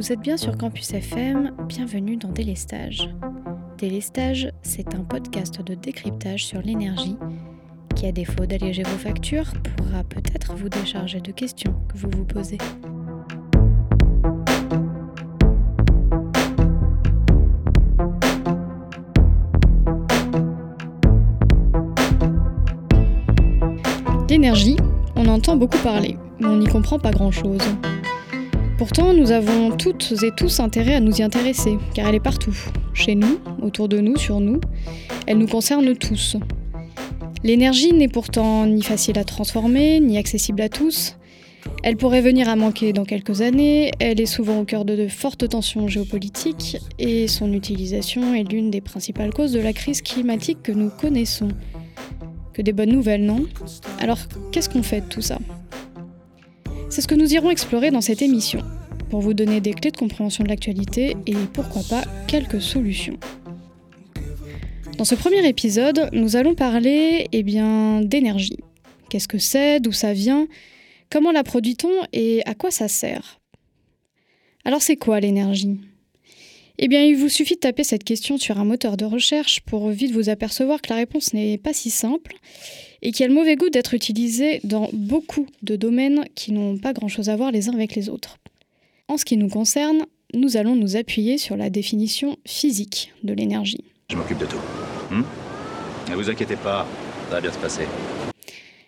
Vous êtes bien sur Campus FM, bienvenue dans Délestage. Délestage, c'est un podcast de décryptage sur l'énergie qui, à défaut d'alléger vos factures, pourra peut-être vous décharger de questions que vous vous posez. L'énergie, on entend beaucoup parler, mais on n'y comprend pas grand-chose. Pourtant, nous avons toutes et tous intérêt à nous y intéresser, car elle est partout, chez nous, autour de nous, sur nous. Elle nous concerne tous. L'énergie n'est pourtant ni facile à transformer, ni accessible à tous. Elle pourrait venir à manquer dans quelques années, elle est souvent au cœur de, fortes tensions géopolitiques, et son utilisation est l'une des principales causes de la crise climatique que nous connaissons. Que des bonnes nouvelles, non? Alors, qu'est-ce qu'on fait de tout ça? C'est ce que nous irons explorer dans cette émission, pour vous donner des clés de compréhension de l'actualité et pourquoi pas quelques solutions. Dans ce premier épisode, nous allons parler eh d'énergie. Qu'est-ce que c'est, d'où ça vient, comment la produit-on? Et à quoi ça sert? Alors c'est quoi l'énergie? Eh bien il vous suffit de taper cette question sur un moteur de recherche pour vite vous apercevoir que la réponse n'est pas si simple et qui a le mauvais goût d'être utilisé dans beaucoup de domaines qui n'ont pas grand-chose à voir les uns avec les autres. En ce qui nous concerne, nous allons nous appuyer sur la définition physique de l'énergie. Je m'occupe de tout. Hmm? Ne vous inquiétez pas, ça va bien se passer.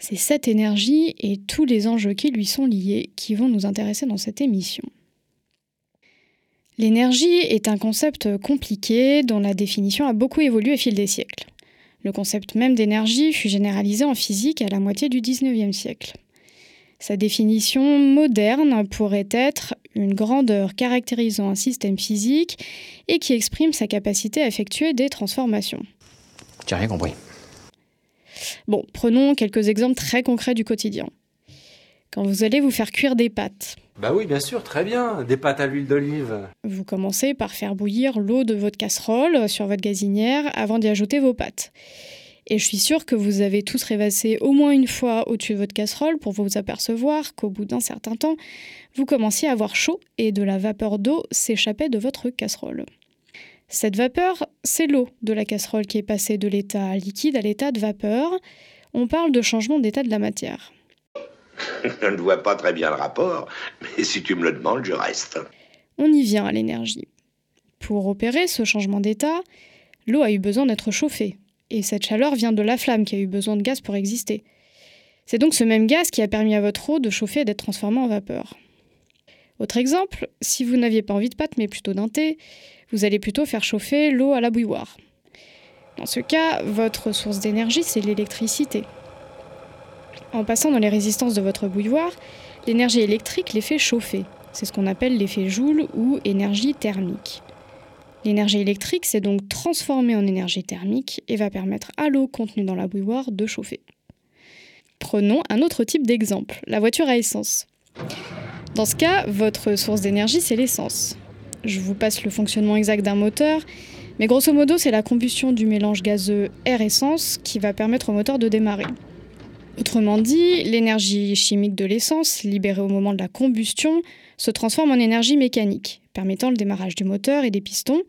C'est cette énergie et tous les enjeux qui lui sont liés qui vont nous intéresser dans cette émission. L'énergie est un concept compliqué dont la définition a beaucoup évolué au fil des siècles. Le concept même d'énergie fut généralisé en physique à la moitié du XIXe siècle. Sa définition moderne pourrait être une grandeur caractérisant un système physique et qui exprime sa capacité à effectuer des transformations. Tu rien compris. Bon, prenons quelques exemples très concrets du quotidien. Quand vous allez vous faire cuire des pâtes, Bah oui, bien sûr, très bien. Des pâtes à l'huile d'olive. vous commencez par faire bouillir l'eau de votre casserole sur votre gazinière avant d'y ajouter vos pâtes. Et je suis sûre que vous avez tous rêvassé au moins une fois au-dessus de votre casserole pour vous apercevoir qu'au bout d'un certain temps, vous commenciez à avoir chaud et de la vapeur d'eau s'échappait de votre casserole. Cette vapeur, c'est l'eau de la casserole qui est passée de l'état liquide à l'état de vapeur. On parle de changement d'état de la matière. Je ne vois pas très bien le rapport, mais si tu me le demandes, je reste. On y vient à l'énergie. Pour opérer ce changement d'état, l'eau a eu besoin d'être chauffée, et cette chaleur vient de la flamme qui a eu besoin de gaz pour exister. C'est donc ce même gaz qui a permis à votre eau de chauffer et d'être transformée en vapeur. Autre exemple, si vous n'aviez pas envie de pâte mais plutôt d'un thé, vous allez plutôt faire chauffer l'eau à la bouilloire. Dans ce cas, votre source d'énergie, c'est l'électricité. En passant dans les résistances de votre bouilloire, l'énergie électrique les fait chauffer. C'est ce qu'on appelle l'effet Joule ou énergie thermique. L'énergie électrique s'est donc transformée en énergie thermique et va permettre à l'eau contenue dans la bouilloire de chauffer. Prenons un autre type d'exemple, la voiture à essence. Dans ce cas, votre source d'énergie, c'est l'essence. Je vous passe le fonctionnement exact d'un moteur, mais grosso modo, c'est la combustion du mélange gazeux air-essence qui va permettre au moteur de démarrer. Autrement dit, l'énergie chimique de l'essence, libérée au moment de la combustion, se transforme en énergie mécanique, permettant le démarrage du moteur et des pistons.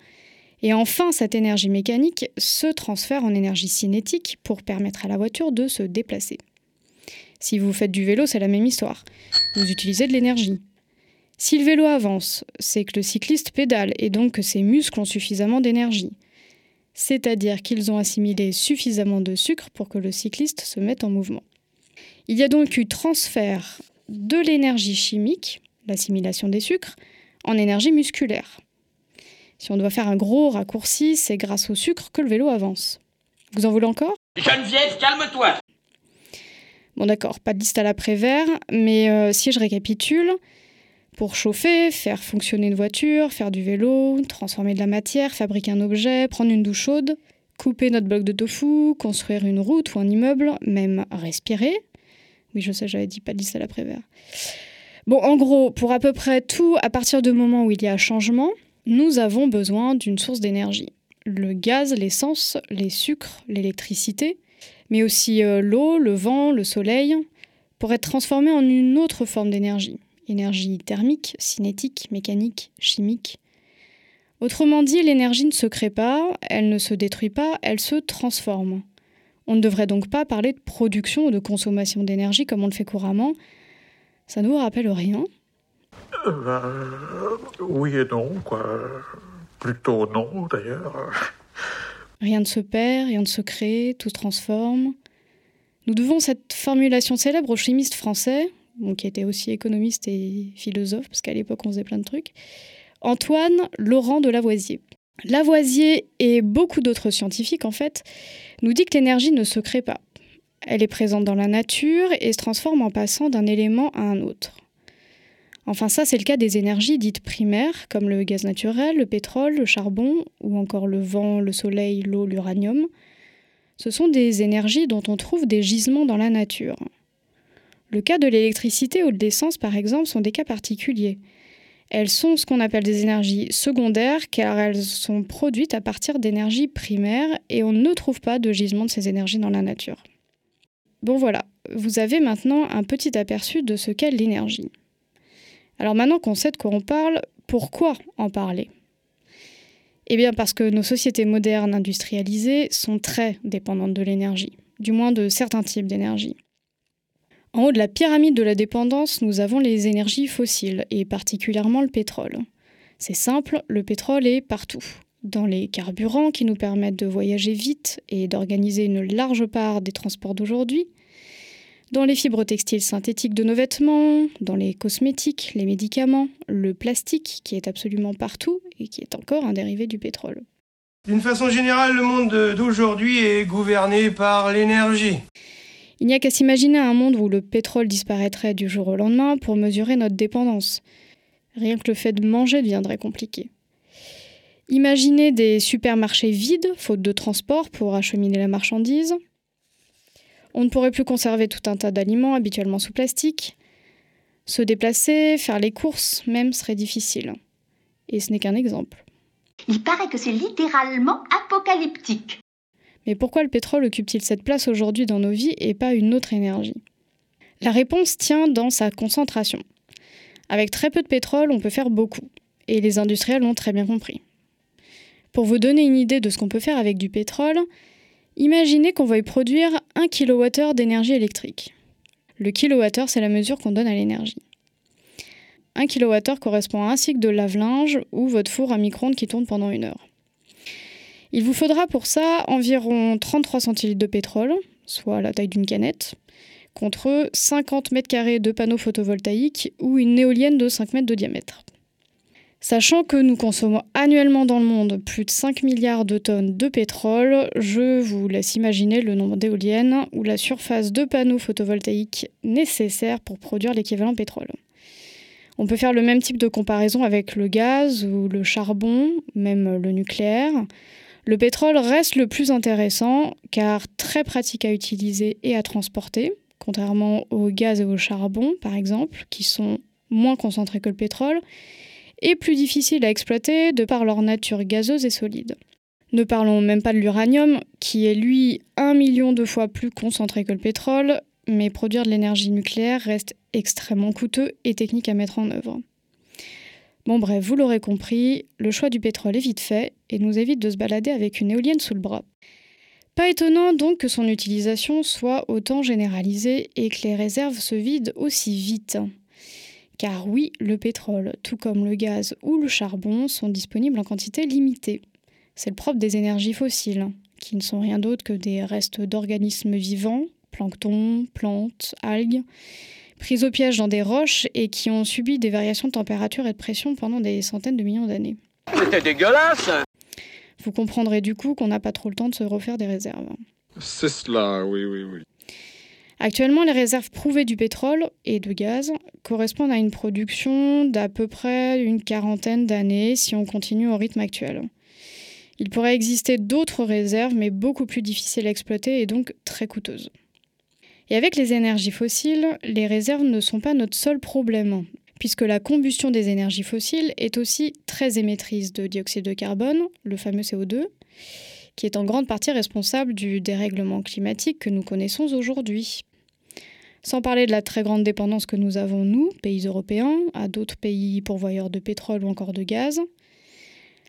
Et enfin, cette énergie mécanique se transfère en énergie cinétique pour permettre à la voiture de se déplacer. Si vous faites du vélo, c'est la même histoire. Vous utilisez de l'énergie. Si le vélo avance, c'est que le cycliste pédale et donc que ses muscles ont suffisamment d'énergie. C'est-à-dire qu'ils ont assimilé suffisamment de sucre pour que le cycliste se mette en mouvement. Il y a donc eu transfert de l'énergie chimique, l'assimilation des sucres, en énergie musculaire. Si on doit faire un gros raccourci, c'est grâce au sucre que le vélo avance. Vous en voulez encore? Geneviève, calme-toi Bon d'accord, pas de liste à l'après-vert, mais euh, si je récapitule, pour chauffer, faire fonctionner une voiture, faire du vélo, transformer de la matière, fabriquer un objet, prendre une douche chaude, couper notre bloc de tofu, construire une route ou un immeuble, même respirer. Oui, je sais, j'avais dit pas de à l'après-vert. Bon, en gros, pour à peu près tout, à partir du moment où il y a changement, nous avons besoin d'une source d'énergie. Le gaz, l'essence, les sucres, l'électricité, mais aussi euh, l'eau, le vent, le soleil, pour être transformés en une autre forme d'énergie. énergie thermique, cinétique, mécanique, chimique. Autrement dit, l'énergie ne se crée pas, elle ne se détruit pas, elle se transforme. On ne devrait donc pas parler de production ou de consommation d'énergie comme on le fait couramment. Ça ne vous rappelle rien? Euh, Oui et non, quoi. Plutôt non, d'ailleurs. Rien ne se perd, rien ne se crée, tout se transforme. Nous devons cette formulation célèbre au chimiste français, qui était aussi économiste et philosophe, parce qu'à l'époque on faisait plein de trucs, Antoine Laurent de Lavoisier. Lavoisier et beaucoup d'autres scientifiques, en fait, nous dit que l'énergie ne se crée pas. Elle est présente dans la nature et se transforme en passant d'un élément à un autre. Enfin ça, c'est le cas des énergies dites primaires, comme le gaz naturel, le pétrole, le charbon, ou encore le vent, le soleil, l'eau, l'uranium. Ce sont des énergies dont on trouve des gisements dans la nature. Le cas de l'électricité ou de l'essence, par exemple, sont des cas particuliers. Elles sont ce qu'on appelle des énergies secondaires car elles sont produites à partir d'énergies primaires et on ne trouve pas de gisement de ces énergies dans la nature. Bon voilà, vous avez maintenant un petit aperçu de ce qu'est l'énergie. Alors maintenant qu'on sait de quoi on parle, pourquoi en parler? Eh bien parce que nos sociétés modernes industrialisées sont très dépendantes de l'énergie, du moins de certains types d'énergie. En haut de la pyramide de la dépendance, nous avons les énergies fossiles, et particulièrement le pétrole. C'est simple, le pétrole est partout. Dans les carburants qui nous permettent de voyager vite et d'organiser une large part des transports d'aujourd'hui, dans les fibres textiles synthétiques de nos vêtements, dans les cosmétiques, les médicaments, le plastique qui est absolument partout et qui est encore un dérivé du pétrole. D'une façon générale, le monde d'aujourd'hui est gouverné par l'énergie. Il n'y a qu'à s'imaginer un monde où le pétrole disparaîtrait du jour au lendemain pour mesurer notre dépendance. Rien que le fait de manger deviendrait compliqué. Imaginez des supermarchés vides, faute de transport pour acheminer la marchandise. On ne pourrait plus conserver tout un tas d'aliments habituellement sous plastique. Se déplacer, faire les courses même serait difficile. Et ce n'est qu'un exemple. Il paraît que c'est littéralement apocalyptique. Mais pourquoi le pétrole occupe-t-il cette place aujourd'hui dans nos vies et pas une autre énergie? La réponse tient dans sa concentration. Avec très peu de pétrole, on peut faire beaucoup, et les industriels l'ont très bien compris. Pour vous donner une idée de ce qu'on peut faire avec du pétrole, imaginez qu'on veuille produire 1 kWh d'énergie électrique. Le kWh, c'est la mesure qu'on donne à l'énergie. 1 kWh correspond à un cycle de lave-linge ou votre four à micro-ondes qui tourne pendant une heure. Il vous faudra pour ça environ 33 centilitres de pétrole, soit la taille d'une canette, contre 50 mètres carrés de panneaux photovoltaïques ou une éolienne de 5 mètres de diamètre. Sachant que nous consommons annuellement dans le monde plus de 5 milliards de tonnes de pétrole, je vous laisse imaginer le nombre d'éoliennes ou la surface de panneaux photovoltaïques nécessaire pour produire l'équivalent pétrole. On peut faire le même type de comparaison avec le gaz ou le charbon, même le nucléaire. Le pétrole reste le plus intéressant car très pratique à utiliser et à transporter, contrairement au gaz et au charbon par exemple, qui sont moins concentrés que le pétrole, et plus difficile à exploiter de par leur nature gazeuse et solide. Ne parlons même pas de l'uranium, qui est lui un million de fois plus concentré que le pétrole, mais produire de l'énergie nucléaire reste extrêmement coûteux et technique à mettre en œuvre. Bon bref, vous l'aurez compris, le choix du pétrole est vite fait et nous évite de se balader avec une éolienne sous le bras. Pas étonnant donc que son utilisation soit autant généralisée et que les réserves se vident aussi vite. Car oui, le pétrole, tout comme le gaz ou le charbon, sont disponibles en quantité limitée. C'est le propre des énergies fossiles, qui ne sont rien d'autre que des restes d'organismes vivants, plancton, plantes, algues, prises au piège dans des roches et qui ont subi des variations de température et de pression pendant des centaines de millions d'années. C'était dégueulasse Vous comprendrez du coup qu'on n'a pas trop le temps de se refaire des réserves. C'est cela, oui, oui, oui. Actuellement, les réserves prouvées du pétrole et de gaz correspondent à une production d'à peu près une quarantaine d'années si on continue au rythme actuel. Il pourrait exister d'autres réserves, mais beaucoup plus difficiles à exploiter et donc très coûteuses. Et avec les énergies fossiles, les réserves ne sont pas notre seul problème, puisque la combustion des énergies fossiles est aussi très émettrice de dioxyde de carbone, le fameux CO2, qui est en grande partie responsable du dérèglement climatique que nous connaissons aujourd'hui. Sans parler de la très grande dépendance que nous avons, nous, pays européens, à d'autres pays pourvoyeurs de pétrole ou encore de gaz.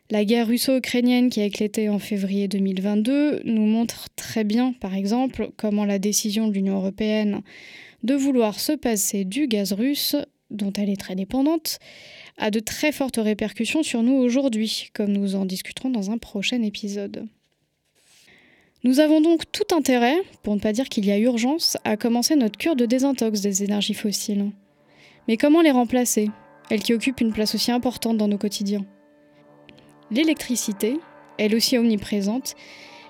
La guerre russo-ukrainienne qui a éclaté en février 2022 nous montre très bien, par exemple, comment la décision de l'Union européenne de vouloir se passer du gaz russe, dont elle est très dépendante, a de très fortes répercussions sur nous aujourd'hui, comme nous en discuterons dans un prochain épisode. Nous avons donc tout intérêt, pour ne pas dire qu'il y a urgence, à commencer notre cure de désintox des énergies fossiles. Mais comment les remplacer, elles qui occupent une place aussi importante dans nos quotidiens? L'électricité, elle aussi omniprésente,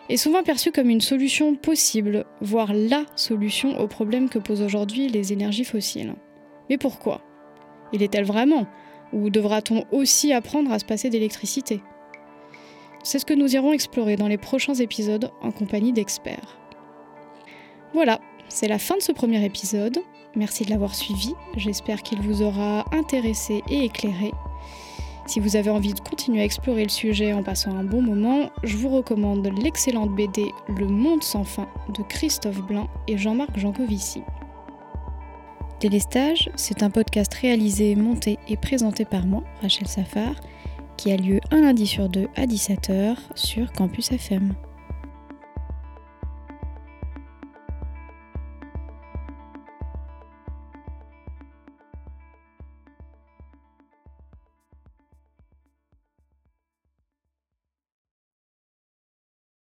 est souvent perçue comme une solution possible, voire la solution aux problèmes que posent aujourd'hui les énergies fossiles. Mais pourquoi? Il est-elle vraiment? Ou devra-t-on aussi apprendre à se passer d'électricité? C'est ce que nous irons explorer dans les prochains épisodes en compagnie d'experts. Voilà, c'est la fin de ce premier épisode. Merci de l'avoir suivi, j'espère qu'il vous aura intéressé et éclairé. Si vous avez envie de continuer à explorer le sujet en passant un bon moment, je vous recommande l'excellente BD Le Monde sans fin de Christophe Blain et Jean-Marc Jancovici. Délestage, c'est un podcast réalisé, monté et présenté par moi, Rachel Safar, qui a lieu un lundi sur deux à 17h sur Campus FM.